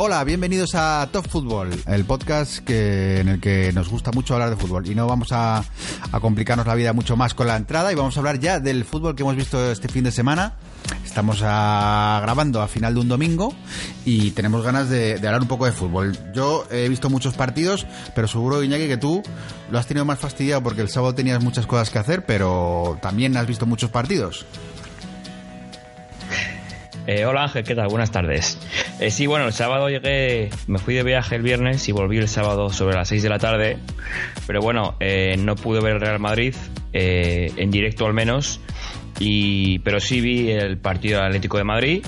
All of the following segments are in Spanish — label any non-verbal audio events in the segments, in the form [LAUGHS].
Hola, bienvenidos a Top Fútbol, el podcast que, en el que nos gusta mucho hablar de fútbol. Y no vamos a, complicarnos la vida mucho más con la entrada y vamos a hablar ya del fútbol que hemos visto este fin de semana. Estamos grabando a final de un domingo y tenemos ganas de, hablar un poco de fútbol. Yo he visto muchos partidos, pero seguro, Iñaki, que tú lo has tenido más fastidiado porque el sábado tenías muchas cosas que hacer, pero también has visto muchos partidos. Eh, hola Ángel, ¿qué tal? Buenas tardes. Eh, sí, bueno, el sábado llegué, me fui de viaje el viernes y volví el sábado sobre las 6 de la tarde, pero bueno, eh, no pude ver el Real Madrid, en directo al menos, y, pero sí vi el partido Atlético de Madrid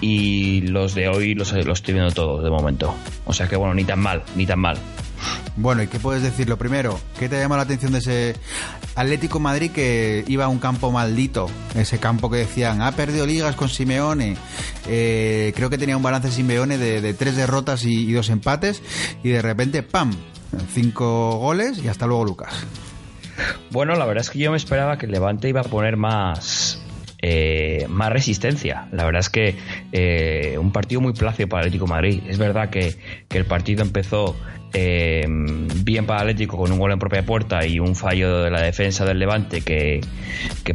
y los de hoy los, los estoy viendo todos de momento. O sea que bueno, ni tan mal, ni tan mal. Bueno, ¿y qué puedes decir? Lo primero, ¿qué te llama la atención de ese Atlético Madrid que iba a un campo maldito? Ese campo que decían, ha perdido ligas con Simeone. Eh, creo que tenía un balance Simeone de, tres derrotas y, dos empates. Y de repente, ¡pam! Cinco goles y hasta luego Lucas. Bueno, la verdad es que yo me esperaba que el Levante iba a poner más, eh, más resistencia. La verdad es que eh, un partido muy plácido para Atlético Madrid. Es verdad que, que el partido empezó eh, bien para Atlético con un gol en propia puerta y un fallo de la defensa del Levante que,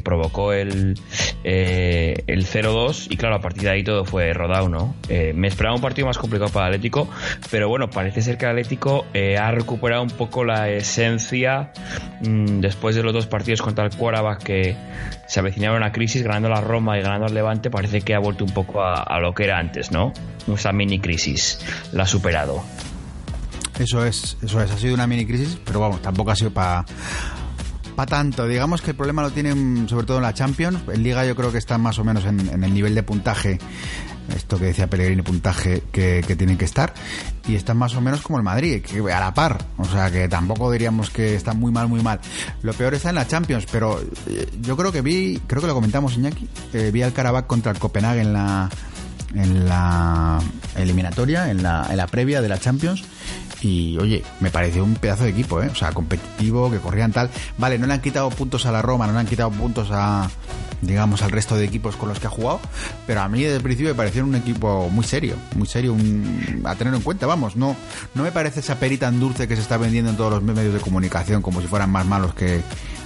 provocó el, eh, el 0-2 y claro, a partir de ahí todo fue rodado, ¿no? Eh, me esperaba un partido más complicado para Atlético, pero bueno, parece ser que Atlético ha recuperado un poco la esencia mm, después de los dos partidos contra el Cuarabas que se avecinaron una crisis, ganando la Roma y ganando al Levante, parece que ha vuelto un poco a, a lo que era antes, ¿no? Esa mini crisis, la ha superado. Eso es, eso es, ha sido una mini crisis, pero vamos, tampoco ha sido para para tanto. Digamos que el problema lo tienen sobre todo en la Champions. En Liga yo creo que están más o menos en, el nivel de puntaje, esto que decía Pellegrini, puntaje que, tienen que estar. Y están más o menos como el Madrid, que a la par. O sea que tampoco diríamos que están muy mal, muy mal. Lo peor está en la Champions, pero eh, yo creo que vi, creo que lo comentamos Iñaki, eh, vi al Karabakh contra el Copenhague en la en la eliminatoria, en la, en la previa de la Champions y oye, me pareció un pedazo de equipo, ¿eh? O sea, competitivo, que corrían tal. Vale, no le han quitado puntos a la Roma, no le han quitado puntos a, digamos, al resto de equipos con los que ha jugado, pero a mí desde el principio me pareció un equipo muy serio, muy serio, a tener en cuenta, vamos, no, no me parece esa peri tan dulce que se está vendiendo en todos los medios de comunicación como si fueran más malos que,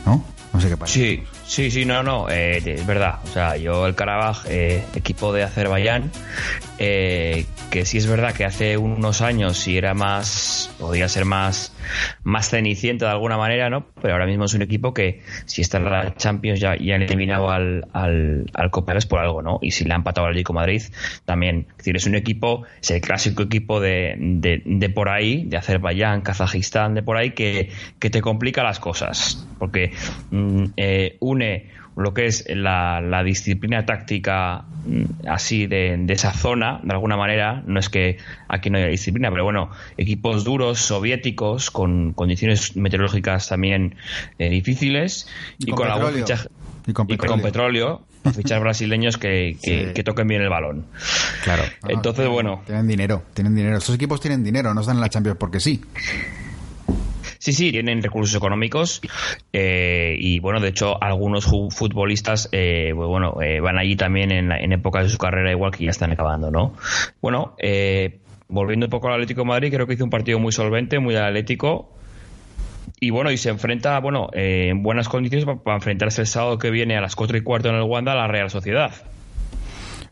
¿no? No sé qué pasa. Sí, sí, sí, no, no, eh, es verdad. O sea, yo el Karabaj, eh, equipo de Azerbaiyán, eh, que sí es verdad que hace unos años sí era más, podría ser más, más ceniciento de alguna manera, ¿no? Pero ahora mismo es un equipo que si está en la Champions ya, han eliminado al, al, al por algo, ¿no? Y si le han empatado al Atlético Madrid, también. Es decir, es un equipo, es el clásico equipo de, de, de por ahí, de Azerbaiyán, Kazajistán, de por ahí, que, que te complica las cosas. Porque mm, eh, une lo que es la, disciplina táctica mm, así de, esa zona, de alguna manera, no es que aquí no haya disciplina, pero bueno, equipos duros, soviéticos, con condiciones meteorológicas también eh, difíciles y, con, petróleo. y, con, petróleo. fichar brasileños que, que, toquen bien el balón. Claro. Entonces, bueno. Tienen dinero, tienen dinero. Estos equipos tienen dinero, no están en la Champions porque sí. Sí, sí, tienen recursos económicos eh, y bueno, de hecho algunos futbolistas eh, pues bueno eh, van allí también en, en épocas de su carrera igual que ya están acabando, ¿no? Bueno, volviendo un poco al Atlético de Madrid, creo que hizo un partido muy solvente, muy atlético, y bueno, y se enfrenta, bueno, en buenas condiciones para, para, enfrentarse el sábado que viene a las 4 y cuarto en el Wanda a la Real Sociedad.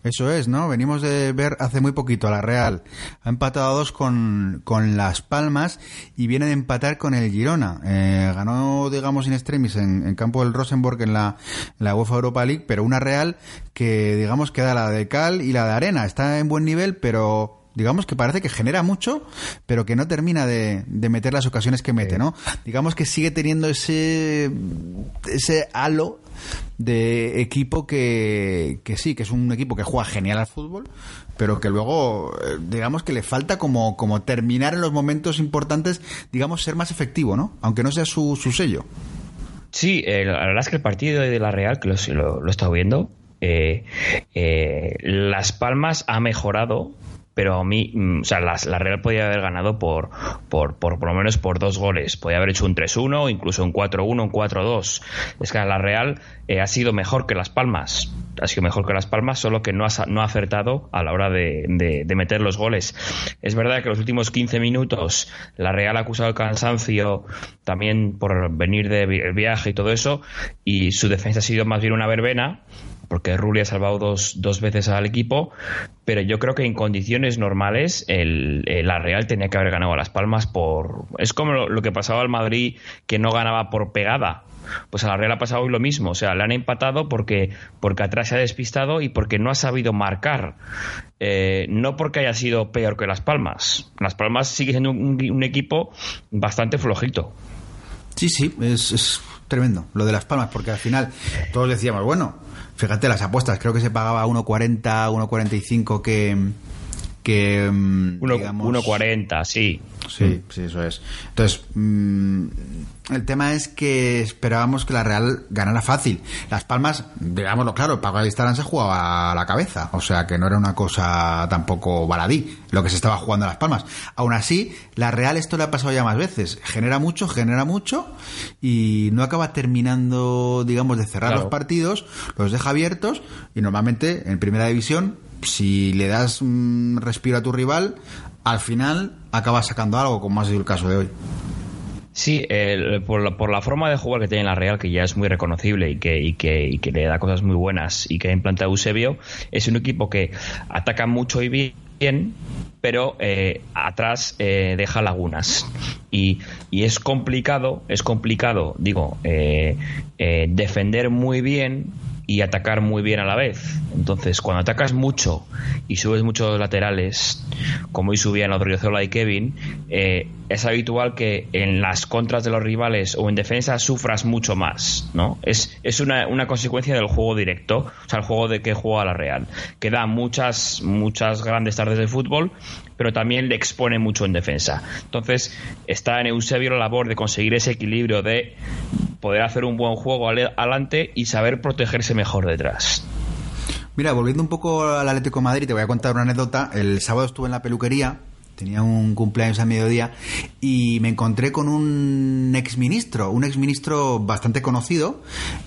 Eso es, ¿no? Venimos de ver hace muy poquito a la Real. Ha empatado a dos con, con Las Palmas y viene de empatar con el Girona. Eh, ganó, digamos, in extremis en, campo del Rosenborg en la, la UEFA Europa League, pero una Real que, digamos, queda la de cal y la de arena. Está en buen nivel, pero digamos que parece que genera mucho, pero que no termina de, de, meter las ocasiones que mete, ¿no? Digamos que sigue teniendo ese, ese halo de equipo que, que sí, que es un equipo que juega genial al fútbol, pero que luego, eh, digamos que le falta como, como terminar en los momentos importantes, digamos, ser más efectivo, ¿no? Aunque no sea su, su sello. Sí, eh, la verdad es que el partido de la Real, que lo, lo, he estado viendo, eh, Las Palmas ha mejorado pero a mí, mm, o sea, la, Real podía haber ganado por por, por, por lo menos por dos goles. Podía haber hecho un 3-1, incluso un 4-1, un 4-2. Es que la Real eh, ha sido mejor que Las Palmas. Ha sido mejor que Las Palmas, solo que no ha, no ha acertado a la hora de, de, meter los goles. Es verdad que los últimos 15 minutos la Real ha acusado el cansancio también por venir del viaje y todo eso, y su defensa ha sido más bien una verbena porque Rulli ha salvado dos, dos veces al equipo, pero yo creo que en condiciones normales el, la Real tenía que haber ganado a Las Palmas por... Es como lo, que pasaba al Madrid que no ganaba por pegada. Pues a la Real ha pasado hoy lo mismo, o sea, le han empatado porque, porque atrás se ha despistado y porque no ha sabido marcar. Eh, no porque haya sido peor que Las Palmas. Las Palmas sigue siendo un, equipo bastante flojito. Sí, sí, es, es, tremendo lo de Las Palmas, porque al final todos decíamos, bueno, Fíjate las apuestas, creo que se pagaba 1.40, 1.45 que que 1.40, mm, sí. Sí, sí, eso es. Entonces, mm, el tema es que esperábamos que la Real ganara fácil. Las Palmas, digámoslo claro, el Pago de se jugaba a la cabeza, o sea que no era una cosa tampoco baladí lo que se estaba jugando a Las Palmas. Aún así, la Real esto le ha pasado ya más veces. Genera mucho, genera mucho y no acaba terminando, digamos, de cerrar los partidos, los deja abiertos y normalmente en primera división si le das un respiro a tu rival, al final acabas sacando algo, como ha sido el caso de hoy. Sí, por, la, por, la, forma de jugar que tiene la Real, que ya es muy reconocible y que, y que, y que le da cosas muy buenas y que ha implantado Eusebio, es un equipo que ataca mucho y bien, pero eh, atrás eh, deja lagunas. Y, y, es complicado, es complicado, digo, eh, defender muy bien y atacar muy bien a la vez. Entonces, cuando atacas mucho y subes muchos laterales, como hoy subían Odriozola y Kevin, eh, es habitual que en las contras de los rivales o en defensa sufras mucho más, ¿no? Es, es una, una consecuencia del juego directo, o sea, el juego de que juega la Real, que da muchas, muchas grandes tardes de fútbol, pero también le expone mucho en defensa. Entonces, está en Eusebio la labor de conseguir ese equilibrio de poder hacer un buen juego adelante y saber protegerse mejor detrás. Mira, volviendo un poco al Atlético Madrid, te voy a contar una anécdota. El sábado estuve en la peluquería tenía un cumpleaños a mediodía y me encontré con un exministro, un exministro bastante conocido,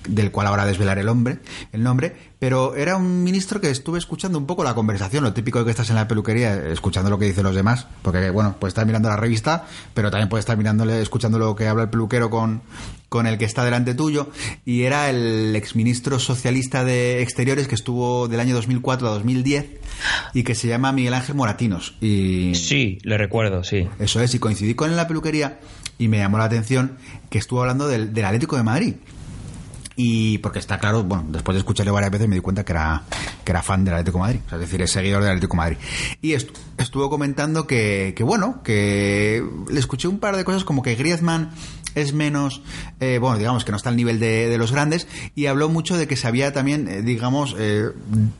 del cual ahora desvelaré el hombre, el nombre, pero era un ministro que estuve escuchando un poco la conversación, lo típico de que estás en la peluquería, escuchando lo que dicen los demás, porque bueno, puedes estar mirando la revista, pero también puedes estar mirándole, escuchando lo que habla el peluquero con, con el que está delante tuyo, y era el exministro socialista de Exteriores que estuvo del año 2004 a 2010 y que se llama Miguel Ángel Moratinos. Y sí, le recuerdo, sí. Eso es, y coincidí con él en la peluquería y me llamó la atención que estuvo hablando del, del Atlético de Madrid y porque está claro, bueno, después de escucharle varias veces me di cuenta que era, que era fan del Atlético de Madrid, es decir, es seguidor del Atlético de Madrid. Y estuvo comentando que, que, bueno, que le escuché un par de cosas como que Griezmann es menos, eh, bueno, digamos que no está al nivel de, de, los grandes, y habló mucho de que sabía también, eh, digamos, eh,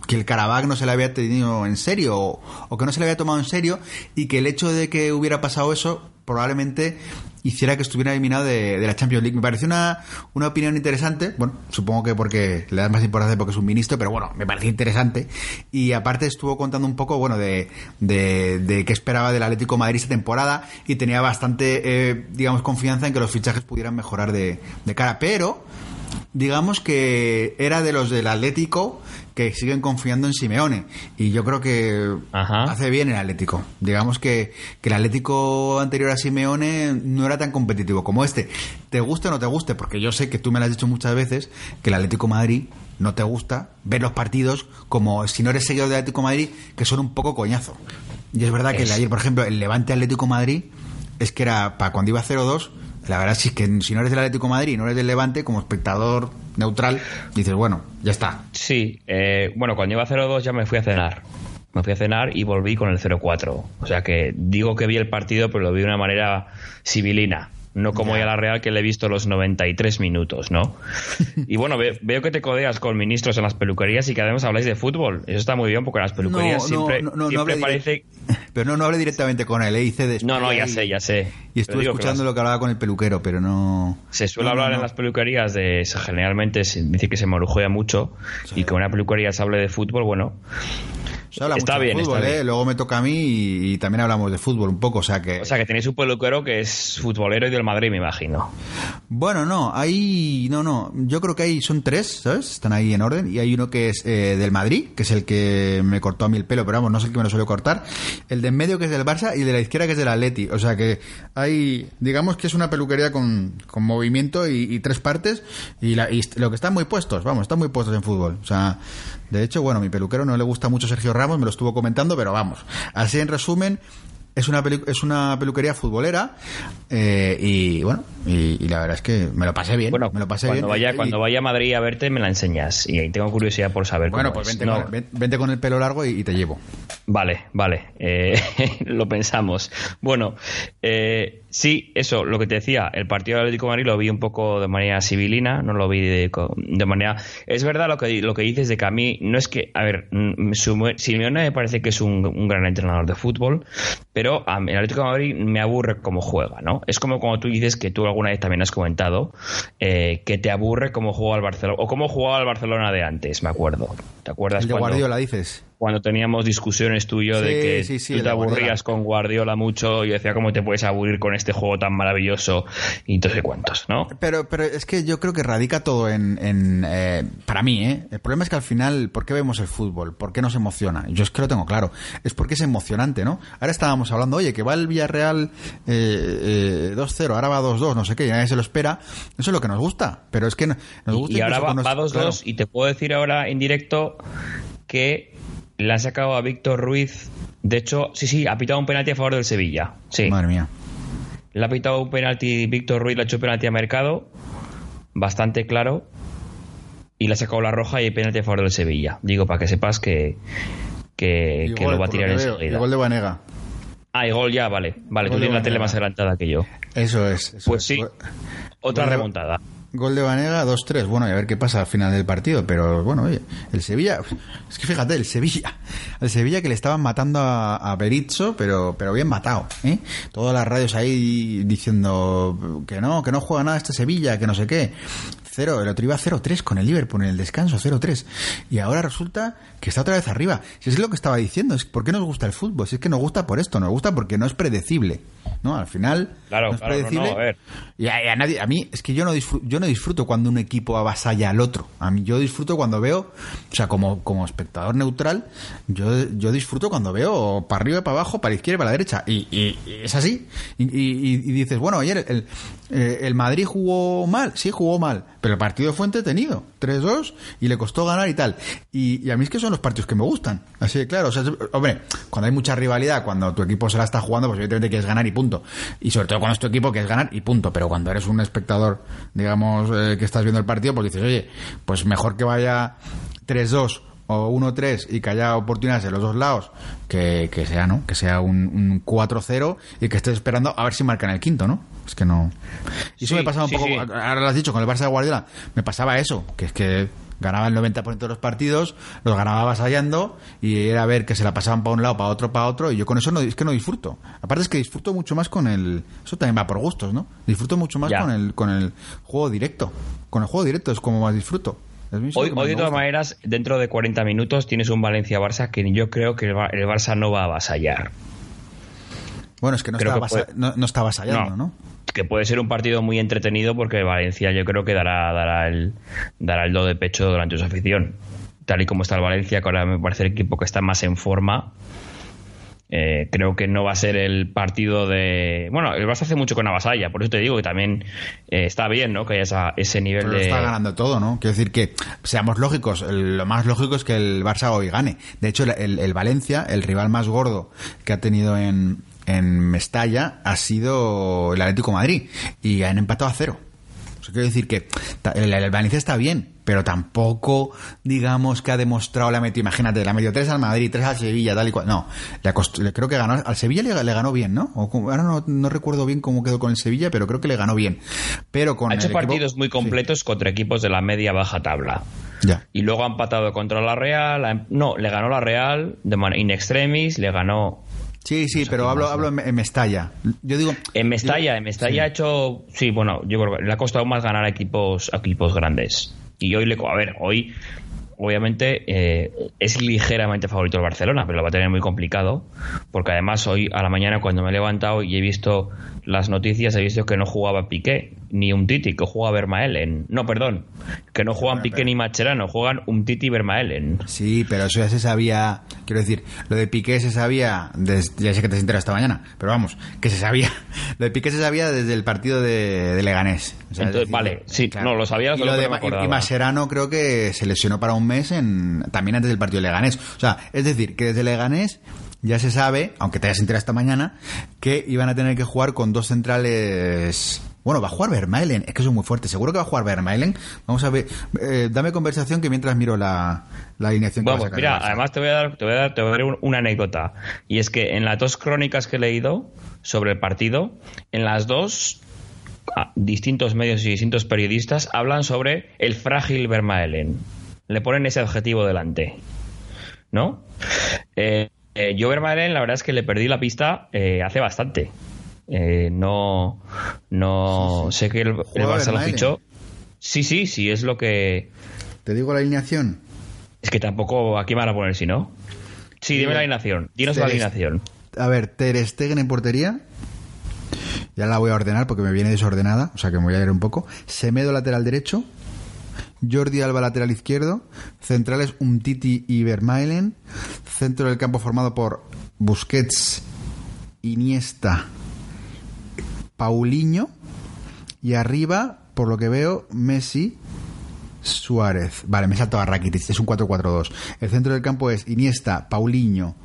que el Karabakh no se le había tenido en serio, o, o, que no se le había tomado en serio, y que el hecho de que hubiera pasado eso probablemente hiciera que estuviera eliminado de, la Champions League. Me pareció una, una opinión interesante. Bueno, supongo que porque le da más importancia porque es un ministro, pero bueno, me pareció interesante. Y aparte estuvo contando un poco, bueno, de, de, qué esperaba del Atlético Madrid esta temporada y tenía bastante, eh, digamos, confianza en que los fichajes pudieran mejorar de, de cara. Pero digamos que era de los del Atlético que siguen confiando en Simeone. Y yo creo que hace bien el Atlético. Digamos que, que, el Atlético anterior a Simeone no era tan competitivo como este. Te guste o no te guste, porque yo sé que tú me lo has dicho muchas veces, que el Atlético Madrid no te gusta ver los partidos como si no eres seguidor del Atlético Madrid, que son un poco coñazo. Y es verdad que el ayer, por ejemplo, el Levante Atlético Madrid es que era para cuando iba 0-2 la verdad es que si no eres del Atlético de Madrid y no eres del Levante, como espectador neutral, dices, bueno, ya está. Sí, eh, bueno, cuando iba 0-2 ya me fui a cenar. Me fui a cenar y volví con el 0-4. O sea que digo que vi el partido, pero lo vi de una manera civilina no como ya. la Real que le he visto los 93 minutos, ¿no? [LAUGHS] Y bueno, veo que te codeas con ministros en las peluquerías y que además habláis de fútbol. Eso está muy bien porque en las peluquerías siempre, siempre parece... [LAUGHS] Pero no, no hablé directamente con él, ¿eh? hice después. No, no, ya sé, ya sé. Y estuve escuchando lo que hablaba con el peluquero, pero no... Se suele hablar en las peluquerías de... Generalmente se dice que se marujea mucho y que una peluquería se hable de fútbol, bueno Se habla Está mucho bien, de fútbol, está ¿eh? bien. Luego me toca a mí y, y también hablamos de fútbol un poco, o sea que... O sea, que tenéis un peluquero que es futbolero y del Madrid, me imagino. Bueno, no, hay... No, no, yo creo que hay... Son tres, ¿sabes? Están ahí en orden. Y hay uno que es eh, del Madrid, que es el que me cortó a mí el pelo, pero vamos, no sé el que me lo suele cortar. El de en medio que es del Barça y el de la izquierda que es del Atleti. O sea que hay... Digamos que es una peluquería con, con movimiento y, y tres partes y, la- y lo que están muy puestos, vamos, están muy puestos en fútbol. O sea, de hecho, bueno, mi peluquero no le gusta mucho Sergio Ramos, me lo estuvo comentando, pero vamos. Así en resumen, es una, es una peluquería futbolera eh, y bueno, y, y la verdad es que me lo pasé bien. Bueno, me lo pasé cuando, bien. vaya, Y- cuando vaya a Madrid a verte, me la enseñas. Y ahí tengo curiosidad por saber Bueno, cómo pues es. vente, No, con, ven- vente con el pelo largo y, y te llevo. Vale, vale, eh, [LAUGHS] lo pensamos. Bueno, eh, sí, eso, lo que te decía, el partido del Atlético de Madrid lo vi un poco de manera civilina, no lo vi de, de manera... Es verdad lo que, lo que dices de que a mí, no es que, a ver, mm, Simeone me parece que es un, un gran entrenador de fútbol, pero a mí el Atlético de Madrid me aburre cómo juega, ¿no? Es como cuando tú dices que tú alguna vez también has comentado eh, que te aburre cómo juega el Barcelona, o cómo jugaba el Barcelona de antes, me acuerdo. ¿Te acuerdas? El de cuando- Guardiola, dices. Cuando teníamos discusiones tú y yo de que sí, sí, tú te Guardiola. aburrías con Guardiola mucho y decía cómo te puedes aburrir con este juego tan maravilloso y entonces cuántos, ¿no? Pero, pero es que yo creo que radica todo en, en, eh, para mí, ¿eh? El problema es que al final, ¿por qué vemos el fútbol? ¿Por qué nos emociona? Yo es que lo tengo claro. Es porque es emocionante, ¿no? Ahora estábamos hablando, oye, que va el Villarreal eh, eh, 2-0, ahora va 2-2, no sé qué, y nadie se lo espera. Eso es lo que nos gusta. Pero es que no- nos gusta Y ahora va, va 2-2 claro. y te puedo decir ahora en directo que le han sacado a Víctor Ruiz. De hecho, sí, sí, ha pitado un penalti a favor del Sevilla. Sí. Madre mía. Le ha pitado un penalti, Víctor Ruiz le ha hecho penalti a Mercado, bastante claro, y le ha sacado la roja y hay penalti a favor del Sevilla. Digo, para que sepas que, que, lo va a tirar enseguida. gol de Vanega. Ah, y gol ya, vale. Vale, tú tienes la tele más adelantada que yo. Eso es. eso Pues es. sí, otra remontada. Gol de Vanega 2-3. Bueno, y a ver qué pasa al final del partido. Pero bueno, oye, el Sevilla. Es que fíjate, el Sevilla. El Sevilla que le estaban matando a, a Berizzo, pero, pero bien matado. ¿eh? Todas las radios ahí diciendo que no, que no juega nada este Sevilla, que no sé qué. Cero, el otro iba 0-3 con el Liverpool en el descanso, 0-3. Y ahora resulta que está otra vez arriba. Si es lo que estaba diciendo, es ¿por qué nos gusta el fútbol? Si es que nos gusta por esto, nos gusta porque no es predecible. ¿No? Al final. Claro, no es claro, no, predecible. no, a ver. Y a, y a nadie, a mí, es que yo no, disfruto, yo no disfruto cuando un equipo avasalla al otro. A mí yo disfruto cuando veo, o sea, como, como espectador neutral, yo, yo disfruto cuando veo para arriba para abajo, para la izquierda y para la derecha. Y, y- y es así. Y dices, bueno, ayer el, eh, el Madrid jugó mal, sí jugó mal, pero el partido fue entretenido. 3-2 y le costó ganar y tal. Y, y a mí es que son los partidos que me gustan. Así de claro. O sea, hombre, cuando hay mucha rivalidad, cuando tu equipo se la está jugando, pues evidentemente quieres ganar y punto. Y sobre todo cuando es tu equipo quieres ganar y punto. Pero cuando eres un espectador, digamos, eh, que estás viendo el partido, pues dices, oye, pues mejor que vaya 3-2 o 1-3 y que haya oportunidades en los dos lados, que, que sea, ¿no? Que sea un, un 4-0 y que estés esperando a ver si marcan el quinto, ¿no? Es que no. Y eso Sí, me pasaba un sí, poco, sí. ahora lo has dicho, con el Barça de Guardiola, me pasaba eso, que es que ganaba el 90% de los partidos, los ganaba avasallando y era ver que se la pasaban para un lado, para otro, para otro, y yo con eso no, es que no disfruto. Aparte es que disfruto mucho más con el... Eso también va por gustos, ¿no? Disfruto mucho más Ya. con el, con el juego directo. Con el juego directo es como más disfruto. Hoy, de todas maneras, dentro de 40 minutos tienes un Valencia-Barça que yo creo que el, Bar- el Barça no va a avasallar. Bueno, es que no, creo está, que puede- avasa- no, no está avasallando, ¿no? Que puede ser un partido muy entretenido porque Valencia yo creo que dará, dará, el, dará el do de pecho durante su afición. Tal y como está el Valencia, que ahora me parece el equipo que está más en forma. eh, creo que no va a ser el partido de. Bueno, el Barça hace mucho con Avasalla, por eso te digo que también eh, está bien, ¿no? Que haya esa- ese nivel Pero de. está ganando todo, ¿no? Quiero decir que, seamos lógicos, el- lo más lógico es que el Barça hoy gane. De hecho, el, el- el Valencia, el rival más gordo que ha tenido en, en Mestalla, ha sido el Atlético de Madrid. Y han empatado a cero. O sea, quiero decir que el, el Valencia está bien, pero tampoco, digamos, que ha demostrado la metido. Imagínate, la metió 3 al Madrid, 3 al Sevilla, tal y cual. No, le, creo que ganó. Al Sevilla le, le ganó bien, ¿no? O ahora no, no recuerdo bien cómo quedó con el Sevilla, pero creo que le ganó bien. Pero con Ha hecho el equipo- partidos muy sí. completos contra equipos de la media-baja tabla. Ya. Y luego ha empatado contra la Real. em- No, le ganó la Real de in extremis, le ganó Sí, sí, pero hablo, hablo en, en Mestalla. Yo digo. En Mestalla, en Mestalla ha hecho. Sí, bueno, yo creo que le ha costado más ganar a equipos, a equipos grandes. Y hoy le. A ver, hoy. obviamente eh, es ligeramente favorito el Barcelona, pero lo va a tener muy complicado, porque además hoy a la mañana cuando me he levantado y he visto las noticias, he visto que no jugaba Piqué ni un Titi, que juega Vermaelen. No, perdón, que no juegan Piqué ni Macherano, juegan un Titi y Vermaelen. Sí, pero eso ya se sabía, quiero decir, lo de Piqué se sabía, desde, ya sé que te has enterado esta mañana, pero vamos, que se sabía, [LAUGHS] lo de Piqué se sabía desde el partido de, Leganés. vale, sí, no, lo sabía, y, lo de, y Macherano creo que se lesionó para un mes en, también antes del partido de Leganés. O sea, es decir, que desde Leganés ya se sabe, aunque te hayas enterado esta mañana, que iban a tener que jugar con dos centrales. Bueno, va a jugar Vermaelen, es que es muy fuerte. Seguro que va a jugar Vermaelen. Vamos a ver, eh, dame conversación que mientras miro la, la alineación que Vamos, mira, además te voy, a dar, te voy a dar, te voy a dar una anécdota. Y es que en las dos crónicas que he leído sobre el partido, en las dos distintos medios y distintos periodistas hablan sobre el frágil Vermaelen. Le ponen ese adjetivo delante. ¿No? Eh, eh, yo Vermaelen, la verdad es que le perdí la pista eh, hace bastante. Eh, no no sé que el, Barça lo fichó. Sí, sí, sí, es lo que. ¿Te digo la alineación? Es que tampoco. ¿A quién van a poner si no? Sí, dime la alineación. Dinos la alineación. A ver, Ter Stegen en portería. Ya la voy a ordenar porque me viene desordenada, o sea que me voy a leer un poco. Semedo lateral derecho. Jordi Alba lateral izquierdo, centrales Umtiti y Vermaelen, centro del campo formado por Busquets, Iniesta, Paulinho y arriba, por lo que veo, Messi, Suárez. Vale, me salto a Rakitic, es un 4-4-2. El centro del campo es Iniesta, Paulinho,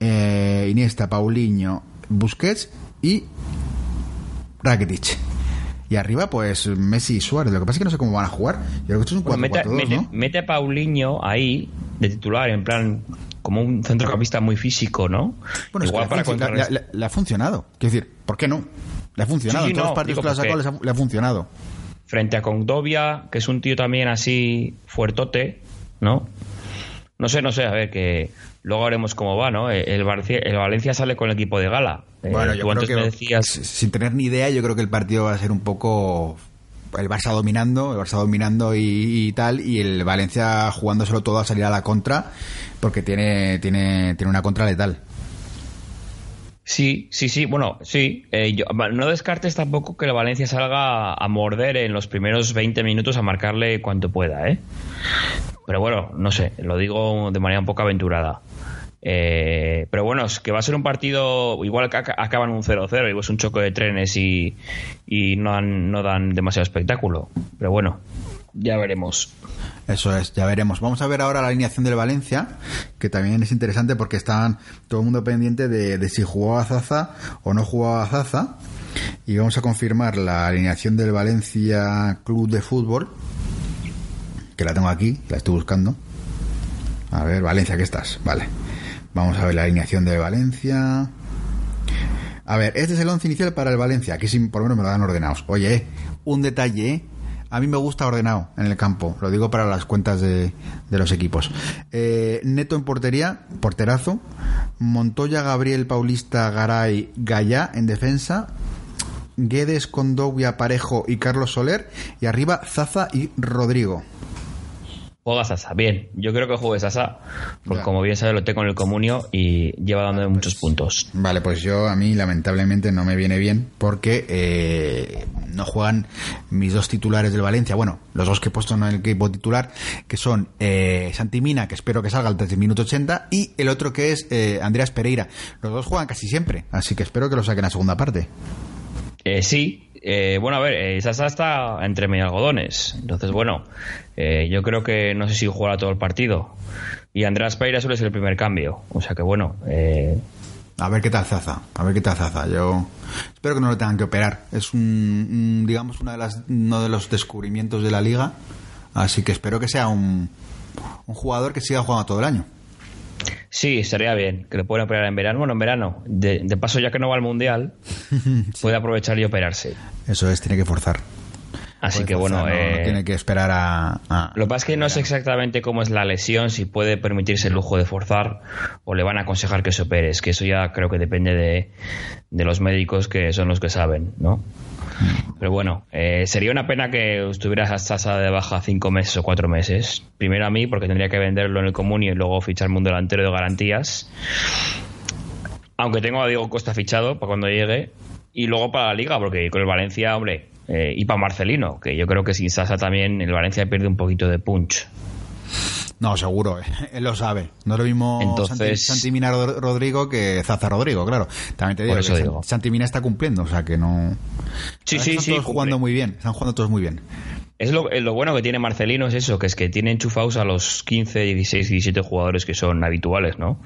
eh, Iniesta, Paulinho, Busquets y Rakitic. Y arriba, pues Messi y Suárez. Lo que pasa es que no sé cómo van a jugar. Yo creo que esto es un 4 mete, mete, mete, a Paulinho ahí, de titular, en plan, como un centrocampista muy físico, ¿no? Bueno, Igual para le, ha funcionado. Quiero decir, ¿por qué no? Le ha funcionado. en todos los partidos que ha sacado le ha funcionado. Frente a Condovia, que es un tío también así fuertote, ¿no? No sé, no sé, a ver, que luego veremos cómo va, ¿no? El, el Valencia sale con el equipo de gala. Eh, bueno, yo creo que decías... sin tener ni idea, yo creo que el partido va a ser un poco el Barça dominando, el Barça dominando y, tal, y el Valencia jugándoselo todo a salir a la contra, porque tiene, tiene, tiene una contra letal. Sí, sí, sí, bueno, sí. Eh, no descartes tampoco que el Valencia salga a morder en los primeros 20 minutos a marcarle cuanto pueda, ¿eh? Pero bueno, no sé, lo digo de manera un poco aventurada. Eh, pero bueno, es que va a ser un partido igual que acaban un 0-0, igual es un choque de trenes y, no, no dan demasiado espectáculo. Pero bueno, ya veremos. Eso es, ya veremos. Vamos a ver ahora la alineación del Valencia, que también es interesante porque estaban todo el mundo pendiente de, de si jugaba Zaza o no jugaba Zaza. Y vamos a confirmar la alineación del Valencia Club de Fútbol, que la tengo aquí, la estoy buscando. A ver, Valencia, ¿qué estás? Vale. Vamos a ver la alineación de Valencia. A ver, este es el once inicial para el Valencia. Aquí sí, por lo menos me lo dan ordenados. Oye, un detalle. A mí me gusta ordenado en el campo. Lo digo para las cuentas de, los equipos. Eh, Neto en portería, porterazo. Montoya, Gabriel, Paulista, Garay, Gallá en defensa. Guedes, Condovia, Parejo y Carlos Soler. Y arriba Zaza y Rodrigo. Juega Sasa, bien. Yo creo que juegue Sasa, porque como bien sabe lo tengo en el comunio y lleva dando muchos puntos. Vale, pues yo a mí lamentablemente no me viene bien porque eh, no juegan mis dos titulares del Valencia. Bueno, los dos que he puesto en el equipo titular, que son eh, Santimina, que espero que salga al 13 minuto 80, y el otro que es eh, Andreas Pereira. Los dos juegan casi siempre, así que espero que lo saquen a segunda parte. Eh, sí, eh, bueno, a ver, eh, está entre medio algodones. Entonces, bueno, eh, yo creo que no sé si jugará todo el partido. Y Andrés Peira suele ser el primer cambio. O sea que, bueno. A ver qué tal Zaza. A ver qué tal Zaza. Yo espero que no lo tengan que operar. Es un, digamos, una de las, uno de los descubrimientos de la liga. Así que espero que sea un, un jugador que siga jugando todo el año. Sí, estaría bien que le puedan operar en verano. Bueno, en verano. De, paso, ya que no va al mundial, [LAUGHS] puede aprovechar y operarse. Eso es, tiene que forzar. Así que bueno, eh, tiene que esperar a, Lo que pasa es que no sé exactamente cómo es la lesión, si puede permitirse el lujo de forzar o le van a aconsejar que se opere. Es que eso ya creo que depende de, de los médicos que son los que saben, ¿no? Pero bueno, eh, sería una pena que estuvieras a tasa de baja cinco meses o cuatro meses. Primero a mí, porque tendría que venderlo en el común y luego ficharme un delantero de garantías. Aunque tengo a Diego Costa fichado para cuando llegue. Y luego para la liga, porque con el Valencia, hombre, eh, y para Marcelino, que yo creo que sin Sasa también el Valencia pierde un poquito de punch. No, seguro, [LAUGHS] él lo sabe. No es lo mismo Entonces... Santi, Mina Rodrigo que Zaza Rodrigo, claro. También te digo, que digo. Santi Mina está cumpliendo, o sea que no. Sí, sí, están sí, todos cumple. jugando muy bien, están jugando todos muy bien. Es lo, eh, lo bueno que tiene Marcelino es eso, que es que tiene enchufados a los 15, 16, 17 jugadores que son habituales, ¿no?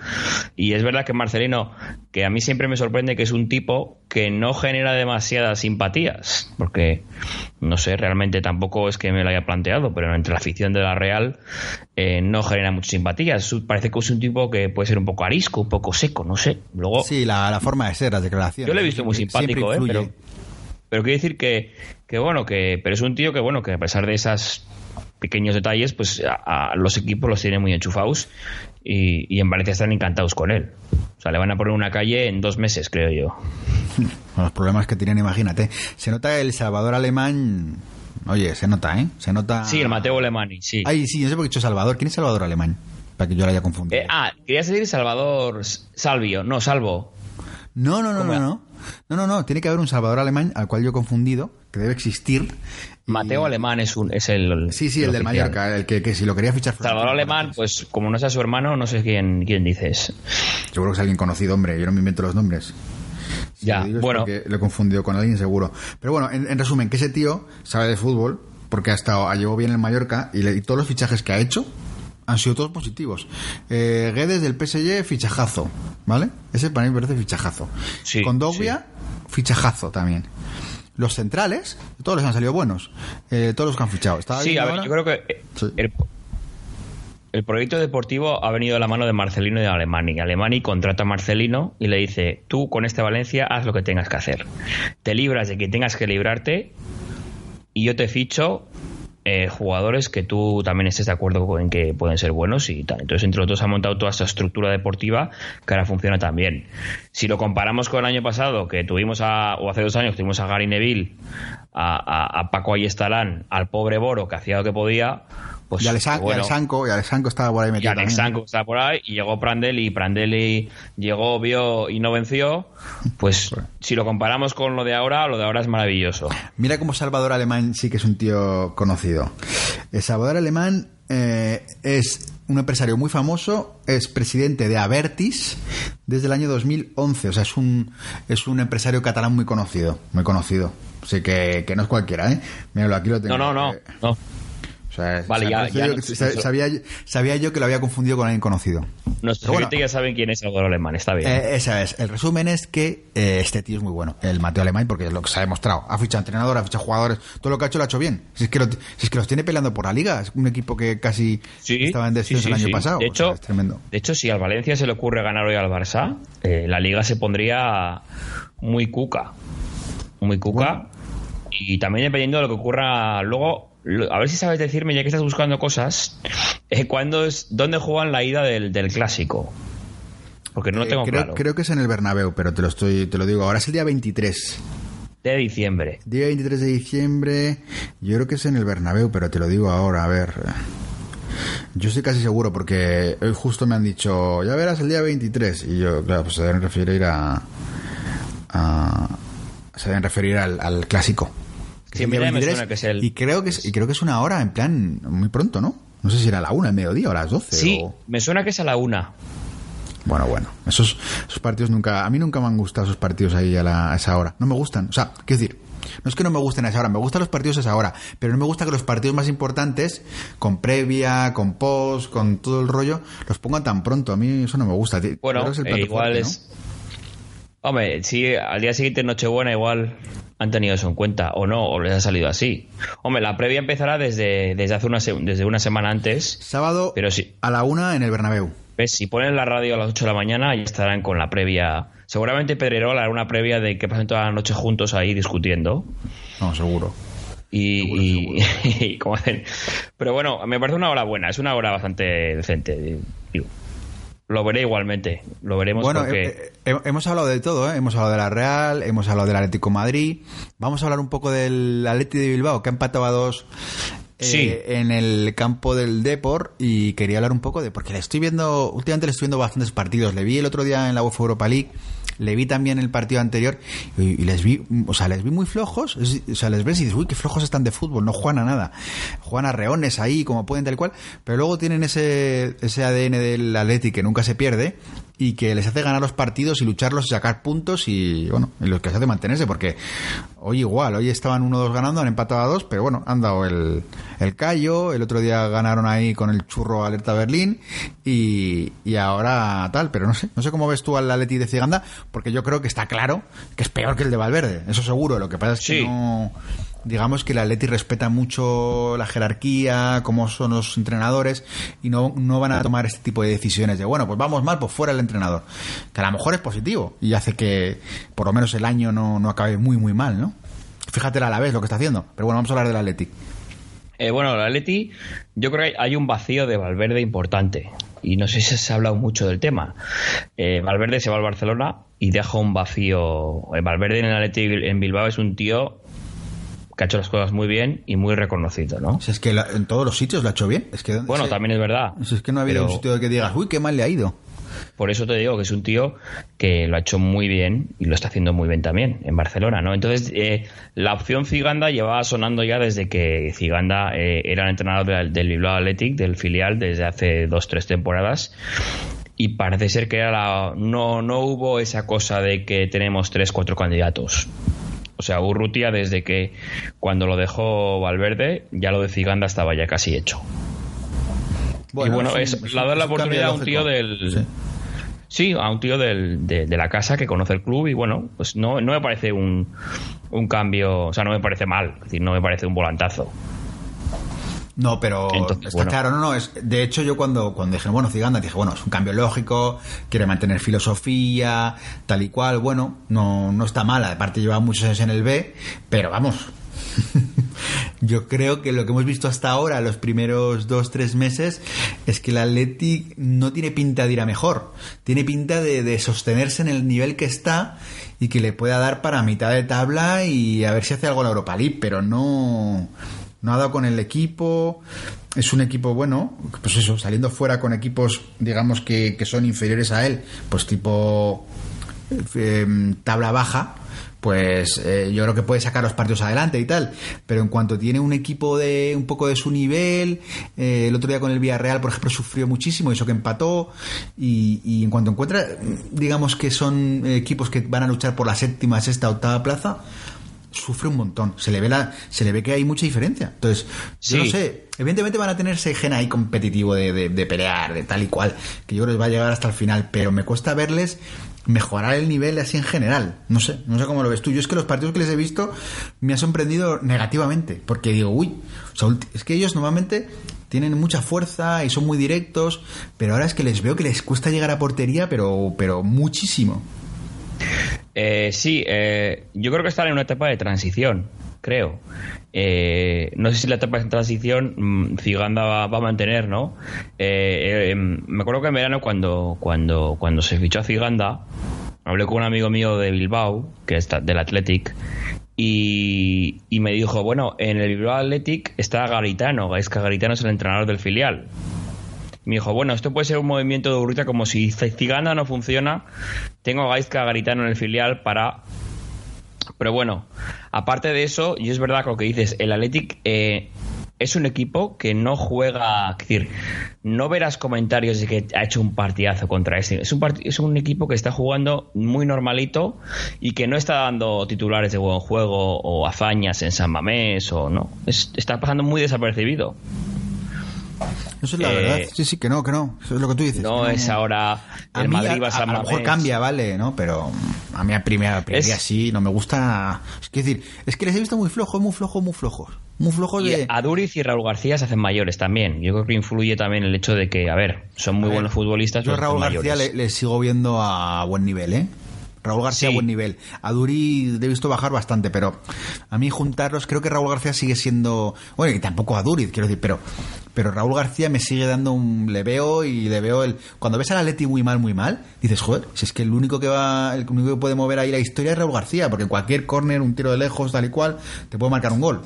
Y es verdad que Marcelino, que a mí siempre me sorprende que es un tipo que no genera demasiadas simpatías, porque no sé, realmente tampoco es que me lo haya planteado, pero entre la afición de la Real eh, no genera muchas simpatías. Parece que es un tipo que puede ser un poco arisco, un poco seco, no sé. Luego, Sí, la, la forma de ser, las declaraciones. yo lo he visto muy simpático, ¿eh? Pero, pero quiero decir que, que, bueno, que pero es un tío que, bueno, que a pesar de esos pequeños detalles, pues a, a los equipos los tiene muy enchufados y, y en Valencia están encantados con él. O sea, le van a poner una calle en dos meses, creo yo. Los problemas que tienen, imagínate. Se nota el Salvador alemán. Oye, se nota, ¿eh? Se nota. Sí, el Mateo Alemani, sí. Ay, sí, no sé por qué he dicho Salvador. ¿Quién es Salvador alemán? Para que yo lo haya confundido. Eh, ah, quería decir Salvador Salvio, no, Salvo. No, no, no, ¿Cómo no, no. No, no, no. Tiene que haber un Salvador alemán al cual yo he confundido, que debe existir. Y- Mateo Alemán es un es el Sí, sí, el, del. Mallorca, el que, que si lo quería fichar. Salvador Alemán, pues como no sea su hermano, no sé quién, quién dices. Seguro que es alguien conocido, hombre. Yo no me invento los nombres. Si Ya, lo bueno. Lo he confundido con alguien seguro. Pero bueno, en, en resumen, que ese tío sabe de fútbol porque ha estado, llevó bien el Mallorca y, le- y todos los fichajes que ha hecho han sido todos positivos. Eh, Guedes del PSG, fichajazo, ¿vale? Ese para mí me parece fichajazo. Sí, Con Dogbia, fichajazo también. Los centrales, todos les han salido buenos. Eh, todos los que han fichado. Sí, a ver, ahora- yo creo que eh, Sí. el, el proyecto deportivo ha venido de la mano de Marcelino y de Alemani. Alemani contrata a Marcelino y le dice, tú con este Valencia haz lo que tengas que hacer. Te libras de que tengas que librarte y yo te ficho eh, jugadores que tú también estés de acuerdo en que pueden ser buenos y tal. Entonces, entre los dos ha montado toda esta estructura deportiva que ahora funciona también. Si lo comparamos con el año pasado, que tuvimos a, o hace dos años, tuvimos a Gary Neville, a, a- a Paco Ayestalán, al pobre Boro que hacía lo que podía, pues y Alexan- bueno, y Alexanco, y Alexanco estaba por ahí y metido. Alex también. Sanko está por ahí y llegó Prandelli y Prandelli llegó, vio y no venció, pues si lo comparamos con lo de ahora, lo de ahora es maravilloso. Mira cómo Salvador Alemán sí que es un tío conocido. El Salvador Alemán eh, es un empresario muy famoso, es presidente de Avertis desde el año 2011. O sea, es un, es un empresario catalán muy conocido, muy conocido. Así que, que no es cualquiera, ¿eh? Míralo, aquí lo tengo. No, no, no, Eh, no. Sea, Vale, o sea, ya- yo no- sabía, sabía yo que lo había confundido con alguien conocido. Nuestros bueno, ya saben quién es Salvador Alemán, está bien. eh, esa es. El resumen es que eh, este tío es muy bueno, el Mateo Alemán, porque es lo que se ha demostrado. Ha fichado entrenador, ha fichado jugadores, todo lo que ha hecho lo ha hecho bien. Si es que, lo- si es que los tiene peleando por la liga, es un equipo que casi Sí, estaba en descenso sí, el año pasado. De sea, hecho, es tremendo. de hecho, si al Valencia se le ocurre ganar hoy al Barça, eh, la liga se pondría muy cuca. Muy cuca. Y también dependiendo de lo que ocurra luego, a ver si sabes decirme, ya que estás buscando cosas, eh, ¿cuándo es, ¿dónde juegan la ida del, del clásico? Porque no lo Eh, tengo creo, claro. creo que es en el Bernabéu, pero te lo estoy te lo digo. Ahora es el día 23. De diciembre. Día 23 de diciembre, yo creo que es en el Bernabéu, pero te lo digo ahora, a ver. Yo estoy casi seguro porque hoy justo me han dicho, ya verás el día 23. Y yo, claro, pues se deben referir a. a- se deben referir al, al clásico. Sí, día que es el- Y creo que es, y creo que es una hora, en plan, muy pronto, ¿no? No sé si era a la una, el mediodía o a las 12. Sí, o- me suena que es a la una. Bueno, bueno, esos, esos partidos nunca, a mí nunca me han gustado esos partidos ahí a, la- a esa hora. No me gustan. O sea, quiero decir, no es que no me gusten a esa hora, me gustan los partidos a esa hora, pero no me gusta que los partidos más importantes, con previa, con post, con todo el rollo, los pongan tan pronto. A mí eso no me gusta. Bueno, es el eh, igual fuerte, es. Hombre, si al día siguiente Nochebuena igual han tenido eso en cuenta o no, o les ha salido así. Hombre, la previa empezará desde, desde hace una, desde una semana antes. Sábado Pero sí. a la una en el Bernabéu. ¿Ves? Si ponen la radio a las 8 de la mañana ya estarán con la previa. Seguramente Pedrerol hará una previa de que pasen toda la noche juntos ahí discutiendo. No, seguro. Y, y- [LAUGHS] y como hacen. Pero bueno, me parece una hora buena, es una hora bastante decente. digo. Lo veré igualmente. Lo veremos bueno, porque... eh, eh, hemos hablado de todo, ¿eh? Hemos hablado de la Real, hemos hablado del Atlético de Madrid. Vamos a hablar un poco del Atlético de Bilbao, que ha empatado a dos eh, Sí. en el campo del Depor y quería hablar un poco de porque le estoy viendo últimamente le estoy viendo bastantes partidos le vi el otro día en la UEFA Europa League le vi también el partido anterior y, les vi o sea les vi muy flojos o sea les ves y dices uy qué flojos están de fútbol no juegan a nada. Juegan a reones ahí como pueden tal cual pero luego tienen ese ese ADN del Atleti que nunca se pierde y que les hace ganar los partidos y lucharlos y sacar puntos y bueno, y lo que les hace mantenerse porque hoy igual, hoy estaban 1-2 ganando, han empatado a 2, pero bueno, han dado el, el callo, el otro día ganaron ahí con el churro Alerta Berlín y, y ahora tal, pero no sé, no sé cómo ves tú al Atleti de Ciganda porque yo creo que está claro que es peor que el de Valverde, eso seguro, lo que pasa es que Sí. no digamos que el Atleti respeta mucho la jerarquía, cómo son los entrenadores y no, no van a tomar este tipo de decisiones de, bueno, pues vamos mal, pues fuera el entrenador. Que a lo mejor es positivo y hace que por lo menos el año no, no acabe muy, muy mal, ¿no? Fíjate a la vez lo que está haciendo. Pero bueno, vamos a hablar del Atleti. Eh, bueno, el Atleti, yo creo que hay un vacío de Valverde importante. Y no sé si se ha hablado mucho del tema. Eh, Valverde se va al Barcelona y deja un vacío. Eh, Valverde en el Atleti en Bilbao es un tío que ha hecho las cosas muy bien y muy reconocido, ¿no? Si es que la- en todos los sitios lo ha hecho bien. Es que, Bueno, si- también es verdad. si es que no ha habido pero- un sitio que digas, uy, qué mal le ha ido. Por eso te digo que es un tío que lo ha hecho muy bien y lo está haciendo muy bien también en Barcelona, ¿no? Entonces, eh, la opción Ciganda llevaba sonando ya desde que Ciganda eh, era el entrenador del, del Bilbao Athletic, del filial, desde hace dos, tres temporadas. Y parece ser que era la, no, no hubo esa cosa de que tenemos tres, cuatro candidatos. O sea, Urrutia, desde que cuando lo dejó Valverde, ya lo de Ciganda estaba ya casi hecho. y bueno, es, es la oportunidad a un tío del, Sí. Sí, a un tío del- de, de la casa que conoce el club y bueno, pues no, no me parece un, un cambio, o sea, no me parece mal, es decir, no me parece un volantazo. No, pero Entonces, está bueno. claro, no, no, es, de hecho yo cuando, cuando dije, bueno, Ciganda, dije, bueno, es un cambio lógico, quiere mantener filosofía, tal y cual, bueno, no, no está mal, aparte lleva muchos años en el B, pero vamos, [LAUGHS] yo creo que lo que hemos visto hasta ahora, los primeros dos, tres meses, es que el Athletic no tiene pinta de ir a mejor, tiene pinta de, de sostenerse en el nivel que está y que le pueda dar para mitad de tabla y a ver si hace algo en la Europa League, pero no no ha dado con el equipo. Es un equipo bueno, pues eso, saliendo fuera con equipos, digamos, que, que son inferiores a él, pues tipo eh, tabla baja, pues eh, yo creo que puede sacar los partidos adelante y tal. Pero en cuanto tiene un equipo de un poco de su nivel, eh, el otro día con el Villarreal, por ejemplo, sufrió muchísimo, eso que empató. Y, y en cuanto encuentra, digamos que son equipos que van a luchar por la séptima, sexta, octava plaza, sufre un montón. Se le ve la, se le ve que hay mucha diferencia. Entonces, yo no sé. Evidentemente van a tener ese gen ahí competitivo de, de- de pelear, de tal y cual, que yo creo que va a llegar hasta el final, pero me cuesta verles mejorar el nivel así en general. No sé, no sé cómo lo ves tú. Yo es que los partidos que les he visto me ha sorprendido negativamente, porque digo, uy, o sea, es que ellos normalmente tienen mucha fuerza y son muy directos, pero ahora es que les veo que les cuesta llegar a portería, pero, pero muchísimo. Eh, sí, eh, yo creo que están en una etapa de transición, creo. Eh, no sé si la etapa de transición mm, Ciganda va, a mantener, ¿no? Eh, eh, em, me acuerdo que en verano cuando, cuando, cuando se fichó a Ciganda, hablé con un amigo mío de Bilbao, que está del Athletic, y, y me dijo, bueno, en el Bilbao Athletic está Garitano, es que Garitano es el entrenador del filial. Me dijo, bueno, esto puede ser un movimiento de Urrutia como si Ciganda no funciona, tengo a Gaizka Garitano en el filial para... Pero bueno, aparte de eso, y es verdad que lo que dices, el Athletic eh, es un equipo que no juega, es decir, no verás comentarios de que ha hecho un partidazo contra este. Es un, es un equipo que está jugando muy normalito y que no está dando titulares de buen juego o hazañas en San Mamés o no. Es- está pasando muy desapercibido. Eso es la Eh, verdad. Sí, sí, que no, que no. Eso es lo que tú dices. No es ahora A el mí, Madrid a, a a- lo mejor cambia, vale, ¿no? Pero a mí a primera, a primera Es- sí, no me gusta. Es que decir, es que les he visto muy flojos, muy flojos, muy flojos. Muy flojos Y de. a Duriz y Raúl García se hacen mayores también. Yo creo que influye también el hecho de que, a ver, son muy buenos futbolistas. Yo a Raúl García le, le sigo viendo a buen nivel, ¿eh? Raúl García Sí. a buen nivel. A Duri le he visto bajar bastante, pero a mí juntarlos, creo que Raúl García sigue siendo. Bueno, y tampoco a Duriz, quiero decir, pero pero Raúl García me sigue dando un... Le veo y le veo el... Cuando ves al Atleti muy mal, muy mal, dices, joder, si es que el único que va, el único que puede mover ahí la historia es Raúl García, porque en cualquier córner, un tiro de lejos, tal y cual, te puede marcar un gol.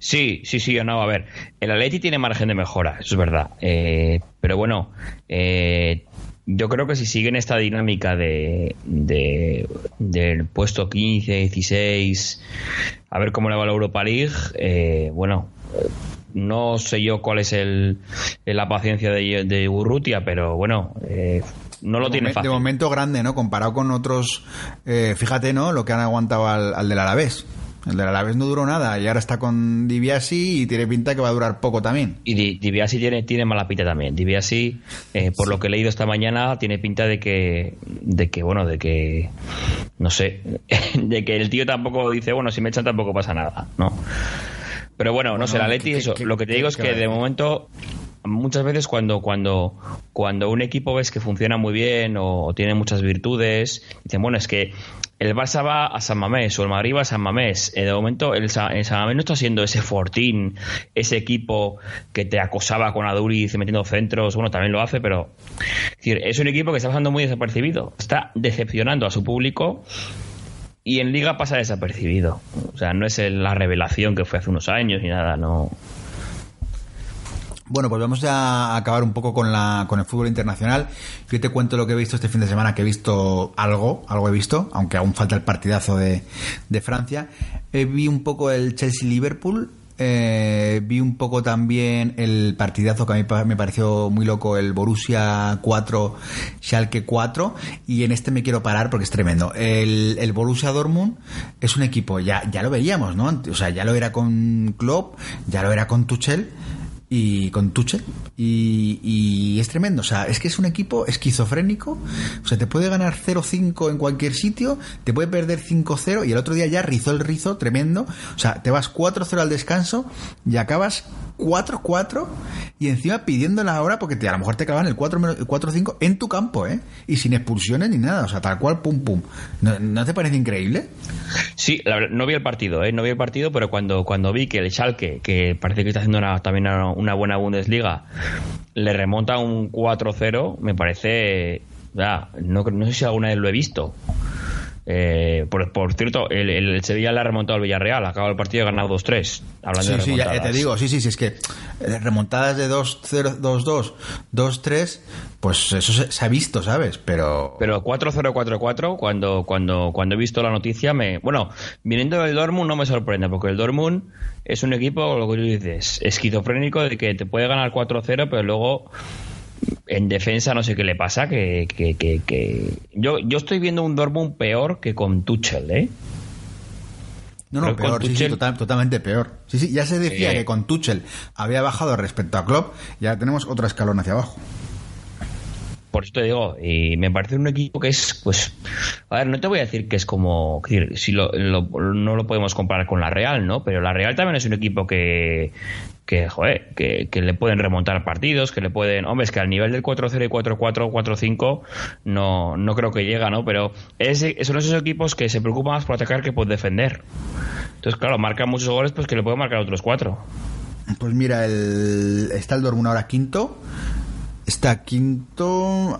Sí, sí, sí, no, a ver, el Atleti tiene margen de mejora, eso es verdad, eh, pero bueno, eh, yo creo que si siguen esta dinámica de, del puesto 15, 16, a ver cómo le va la Europa League, eh, bueno, no sé yo cuál es el, la paciencia de, de Urrutia, pero bueno, eh, no lo tiene fácil. De momento grande, ¿no? Comparado con otros, eh, fíjate, ¿no? Lo que han aguantado al, al del Alavés. El del Alavés no duró nada y ahora está con Diviasi y tiene pinta que va a durar poco también. Y Diviasi tiene, tiene mala pinta también. Diviasi, eh, por lo que he leído esta mañana, tiene pinta de que, de que, bueno, de que, no sé, [LAUGHS] de que el tío tampoco dice, bueno, si me echan tampoco pasa nada, ¿no? Pero bueno, no sé, la Leti, eso, lo que te digo es que de momento muchas veces cuando, cuando, cuando un equipo ves que funciona muy bien o, tiene muchas virtudes, dicen, bueno, es que el Barça va a San Mamés o el Madrid va a San Mamés. Eh, de momento, el, San Mamés no está siendo ese fortín, ese equipo que te acosaba con Aduriz metiendo centros. Bueno, también lo hace, pero es, un equipo que está pasando muy desapercibido. Está decepcionando a su público y en Liga pasa desapercibido. O sea, no es la revelación que fue hace unos años ni nada, no. Bueno, pues vamos a acabar un poco con, la, con el fútbol internacional. Yo te cuento lo que he visto este fin de semana, que he visto algo, algo he visto, aunque aún falta el partidazo de, de Francia. Eh, vi un poco el Chelsea-Liverpool, eh, vi un poco también el partidazo que a mí me pareció muy loco, el Borussia 4, Schalke 4, y en este me quiero parar porque es tremendo. El, el Borussia Dortmund es un equipo, ya, ya lo veíamos, ¿no? O sea, ya lo era con Klopp, ya lo era con Tuchel, y con Tuchel. Y, es tremendo, o sea, es que es un equipo esquizofrénico, o sea, te puede ganar 0-5 en cualquier sitio, te puede perder 5-0 y el otro día ya rizó el rizo tremendo, o sea, te vas 4-0 al descanso y acabas 4-4 y encima pidiendo la hora porque a lo mejor te clavan el 4-5 en tu campo, ¿eh? Y sin expulsiones ni nada, o sea, tal cual, pum, pum. ¿No, te parece increíble? Sí, la no vi el partido, ¿eh? No vi el partido, pero cuando, cuando vi que el Schalke, que parece que está haciendo también una, buena Bundesliga, le remonta un 4-0, me parece... Ya, no, no sé si alguna vez lo he visto. Eh, por, cierto, el, el, Sevilla le ha remontado al Villarreal, acaba el partido y ha ganado 2-3. Hablando sí, sí, ya, te digo, sí, sí, sí, es que eh, remontadas de 2-0, 2-2, 2-3, pues eso se, ha visto, ¿sabes? Pero pero 4-0, 4-4, cuando, cuando, cuando he visto la noticia, me bueno, viniendo del Dortmund no me sorprende, porque el Dortmund es un equipo, lo que tú dices, esquizofrénico de que te puede ganar 4-0, pero luego en defensa no sé qué le pasa, que, que, que, Yo, yo estoy viendo un Dortmund peor que con Tuchel, ¿eh? No, no, peor, sí, sí, totalmente peor. Sí, sí, ya se decía que con Tuchel había bajado respecto a Klopp, ya tenemos otro escalón hacia abajo. Por eso te digo, y me parece un equipo que es, pues, a ver, no te voy a decir que es como, si lo, no lo podemos comparar con la Real, ¿no? Pero la Real también es un equipo que, que, joder, que, le pueden remontar partidos, que le pueden. Hombre, es que al nivel del 4-0 y 4-4, 4-5 no, no creo que llega, ¿no? Pero es, son esos equipos que se preocupan más por atacar que por defender. Entonces, claro, marcan muchos goles, pues que le pueden marcar otros cuatro. Pues mira, el, está el Dortmund ahora quinto. Está quinto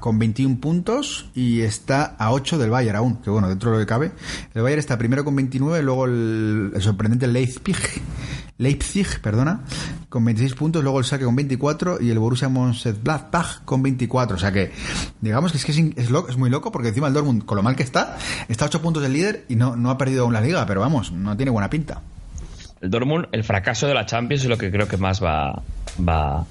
con 21 puntos y está a 8 del Bayern aún, que bueno, dentro de lo que cabe. El Bayern está primero con 29, luego el, el sorprendente Leipzig Leipzig, perdona, con 26 puntos, luego el Saque con 24 y el Borussia Mönchengladbach con 24. O sea que, digamos que es que es, es, muy loco porque encima el Dortmund, con lo mal que está, está a 8 puntos del líder y no, no ha perdido aún la liga, pero vamos, no tiene buena pinta. El Dortmund, el fracaso de la Champions es lo que creo que más va, va,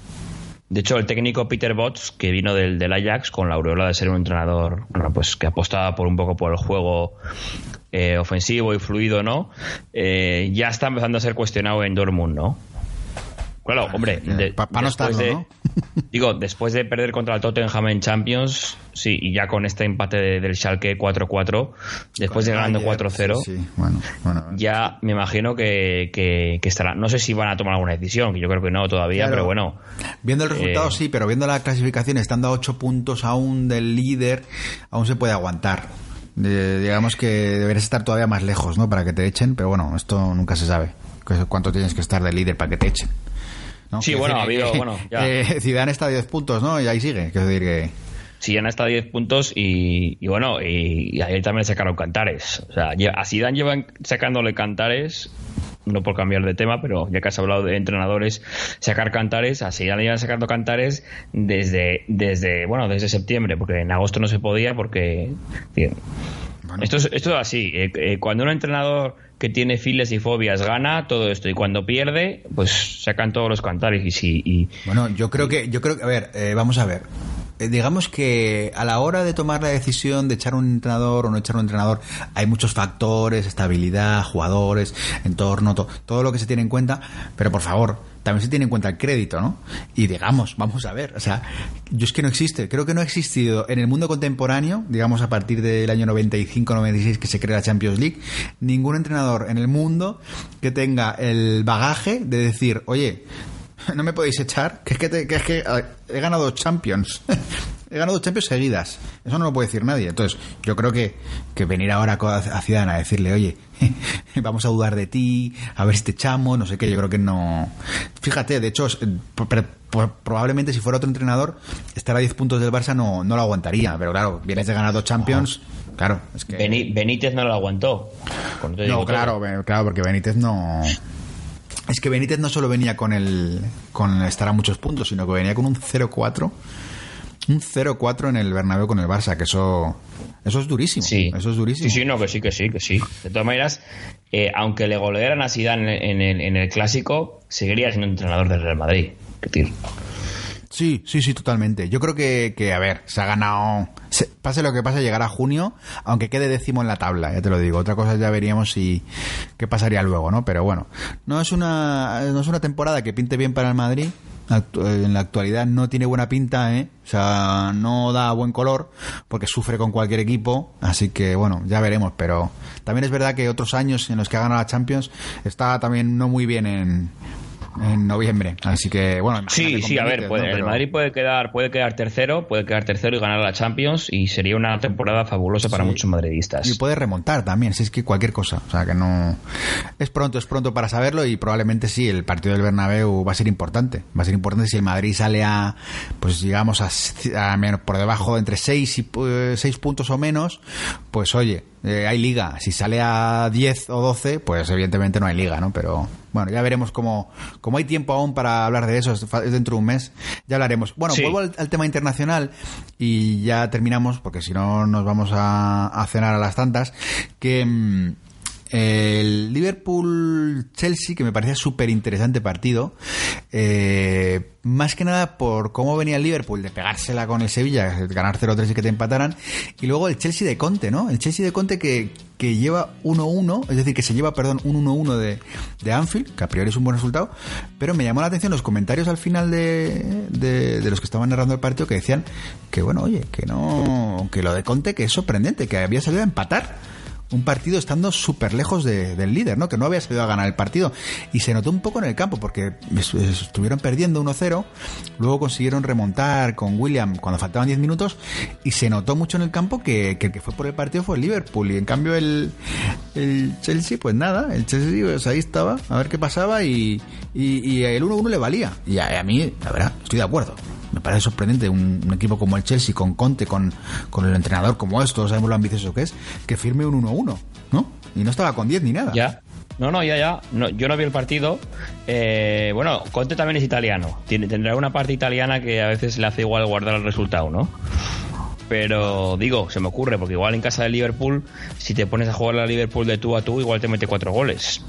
de hecho, el técnico Peter Bots, que vino del, del, Ajax con la aureola de ser un entrenador bueno, pues que apostaba por un poco por el juego eh, ofensivo y fluido, ¿no? Eh, ya está empezando a ser cuestionado en Dortmund, ¿no? Claro, hombre, para no estarlo, de, ¿no? [LAUGHS] digo, después de perder contra el Tottenham en Champions, sí, y ya con este empate del Schalke 4-4, después de ganando 4-0, sí, bueno, bueno, ya me imagino que, que, estará. No sé si van a tomar alguna decisión, que yo creo que no todavía, pero bueno. Viendo el resultado, eh, sí, pero viendo la clasificación, estando a 8 puntos aún del líder, aún se puede aguantar. digamos que deberías estar todavía más lejos, ¿no? Para que te echen, pero bueno, esto nunca se sabe. Cuánto tienes que estar de líder para que te echen. Sí, bueno, ha habido, [LAUGHS] bueno, ya. Eh, Zidane está a 10 puntos, ¿no? Y ahí sigue, quiero decir que... Sí, ya está a 10 puntos y, bueno, y, ayer también sacaron cantares. O sea, a Zidane llevan sacándole cantares no por cambiar de tema, pero ya que has hablado de entrenadores, sacar cantares, así ya le iban sacando cantares desde, desde, bueno, desde septiembre, porque en agosto no se podía porque... Esto, es, esto es así, eh, eh, cuando un entrenador que tiene files y fobias gana todo esto y cuando pierde, pues sacan todos los cantares y sí. Y... Bueno, yo creo que, yo creo que, a ver, eh, vamos a ver. Eh, digamos que a la hora de tomar la decisión de echar un entrenador o no echar un entrenador, hay muchos factores, estabilidad, jugadores, entorno, todo lo que se tiene en cuenta, pero por favor, también se tiene en cuenta el crédito, ¿no? Y digamos, vamos a ver, o sea, yo es que no existe, creo que no ha existido en el mundo contemporáneo, digamos a partir del año 95-96 que se crea la Champions League, ningún entrenador en el mundo que tenga el bagaje de decir, oye, [LAUGHS] no me podéis echar, que es que, que, es que he ganado Champions. [LAUGHS] he ganado Champions seguidas. Eso no lo puede decir nadie. Entonces, yo creo que, que venir ahora a Ciudadana a decirle, oye, [LAUGHS] vamos a dudar de ti, a ver si te echamos, no sé qué, yo creo que no. Fíjate, de hecho, probablemente si fuera otro entrenador, estar a 10 puntos del Barça no, no lo aguantaría. Pero claro, vienes de ganar dos Champions. Claro, es que... Benítez no lo aguantó. No, claro, claro, porque Benítez no es que Benítez no solo venía con el con estar a muchos puntos, sino que venía con un 0-4 un 0-4 en el Bernabéu con el Barça, que eso eso es durísimo. Sí. Eso es durísimo. Sí, sí, no, que sí, que sí, que sí. De todas maneras, eh, aunque le golearan a Zidane en el, en el clásico, seguiría siendo entrenador del Real Madrid. Sí, sí, sí, totalmente. Yo creo que, que a ver, se ha ganado. pase lo que pase, llegará junio, aunque quede décimo en la tabla, ya te lo digo. Otra cosa ya veríamos si qué pasaría luego, ¿no? Pero bueno, no es una, no es una temporada que pinte bien para el Madrid. En la actualidad no tiene buena pinta, ¿eh? O sea, no da buen color porque sufre con cualquier equipo. Así que, bueno, ya veremos. Pero también es verdad que otros años en los que ha ganado la Champions está también no muy bien en, en noviembre. Así que, bueno, sí, sí, a ver, el Madrid puede quedar, puede quedar tercero, puede quedar tercero y ganar la Champions y sería una temporada fabulosa para muchos madridistas. Y puede remontar también, si es que cualquier cosa, o sea, que no es pronto, es pronto para saberlo y probablemente sí, el partido del Bernabéu va a ser importante, va a ser importante si el Madrid sale a, pues digamos a, menos por debajo entre 6 y 6 pues, puntos o menos, pues oye, eh, hay liga. Si sale a 10 o 12, pues evidentemente no hay liga, ¿no? Pero bueno, ya veremos cómo, como hay tiempo aún para hablar de eso, es dentro de un mes, ya hablaremos. Bueno, vuelvo al, tema internacional y ya terminamos, porque si no nos vamos a, a cenar a las tantas, que... Mm, el Liverpool-Chelsea, que me parecía súper interesante partido, eh, más que nada por cómo venía el Liverpool de pegársela con el Sevilla, ganar 0-3 y que te empataran, y luego el Chelsea de Conte, ¿no? El Chelsea de Conte que, que lleva 1-1, es decir, que se lleva, perdón, un 1-1 de, de Anfield, que a priori es un buen resultado, pero me llamó la atención los comentarios al final de, de, de los que estaban narrando el partido que decían que, bueno, oye, que no, que lo de Conte, que es sorprendente, que había salido a empatar un partido estando súper lejos del líder, ¿no? Que no había salido a ganar el partido. Y se notó un poco en el campo, porque estuvieron perdiendo 1-0, luego consiguieron remontar con William cuando faltaban 10 minutos, y se notó mucho en el campo que, el que fue por el partido fue el Liverpool. Y en cambio el, el Chelsea, pues nada, el Chelsea pues ahí estaba, a ver qué pasaba, y, el 1-1 le valía. Y a, a mí, la verdad, estoy de acuerdo me parece sorprendente un, equipo como el Chelsea, con Conte, con, con el entrenador como esto, sabemos lo ambicioso que es, que firme un 1-1, ¿no? Y no estaba con 10 ni nada. Ya. No, no, ya, ya. No, yo no vi el partido. Eh, bueno, Conte también es italiano. Tiene, tendrá una parte italiana que a veces le hace igual guardar el resultado, ¿no? Pero digo, se me ocurre, porque igual en casa de Liverpool, si te pones a jugar a Liverpool de tú a tú, igual te mete cuatro goles.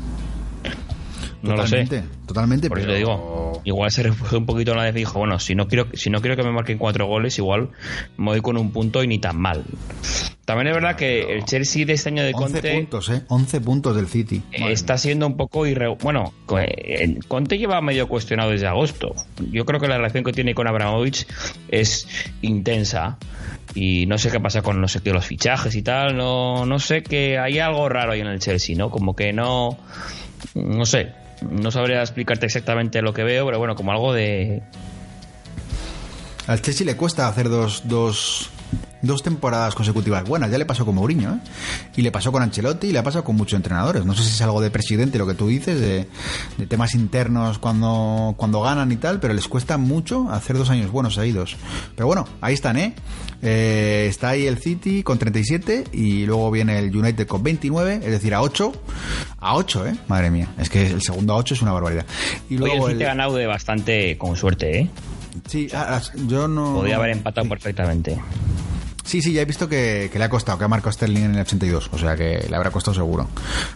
No lo sé. Totalmente, Por eso digo, igual se refugió un poquito en la de dijo, bueno, si no quiero si no quiero que me marquen cuatro goles, igual me voy con un punto y ni tan mal. También es verdad que el Chelsea de este año de 11 Conte... puntos, ¿eh? 11 puntos del City. está siendo un poco irre... Bueno, Conte lleva medio cuestionado desde agosto. Yo creo que la relación que tiene con Abramovich es intensa y no sé qué pasa con no sé qué los fichajes y tal no no sé que hay algo raro ahí en el Chelsea no como que no no sé no sabría explicarte exactamente lo que veo, pero bueno, como algo de... Al Chelsea le cuesta hacer dos, dos, dos temporadas consecutivas buenas. Ya le pasó con Mourinho, ¿eh? Y le pasó con Ancelotti y le ha pasado con muchos entrenadores. No sé si es algo de presidente lo que tú dices, de, temas internos cuando, cuando ganan y tal, pero les cuesta mucho hacer dos años buenos seguidos. Pero bueno, ahí están, ¿eh? eh está ahí el City con 37 y luego viene el United con 29, es decir, a 8. A 8, ¿eh? Madre mía. Es que el segundo a 8 es una barbaridad. Y luego el City ha ganado de bastante con suerte, ¿eh? Sí, yo no. Podría haber empatado perfectamente. Sí, sí, ya he visto que, le ha costado, que ha marcado Sterling en el 82, o sea que le habrá costado seguro.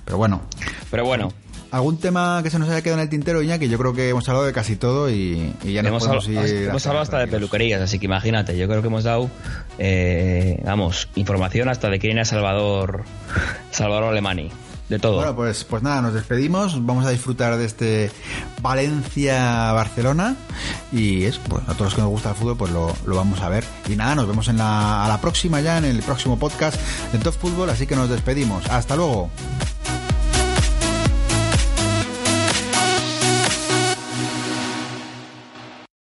Pero bueno. Pero bueno. ¿Algún tema que se nos haya quedado en el tintero, que yo creo que hemos hablado de casi todo y, ya nos hemos podemos ir Hemos hablado hasta de peluquerías, así que imagínate, yo creo que hemos dado, eh, vamos, información hasta de quién es Salvador, Salvador Alemani de todo. Bueno, pues, pues nada, nos despedimos. Vamos a disfrutar de este Valencia-Barcelona. Y es, pues a todos los que nos gusta el fútbol, pues lo, vamos a ver. Y nada, nos vemos en la, a la próxima ya, en el próximo podcast de Top Fútbol. Así que nos despedimos. Hasta luego.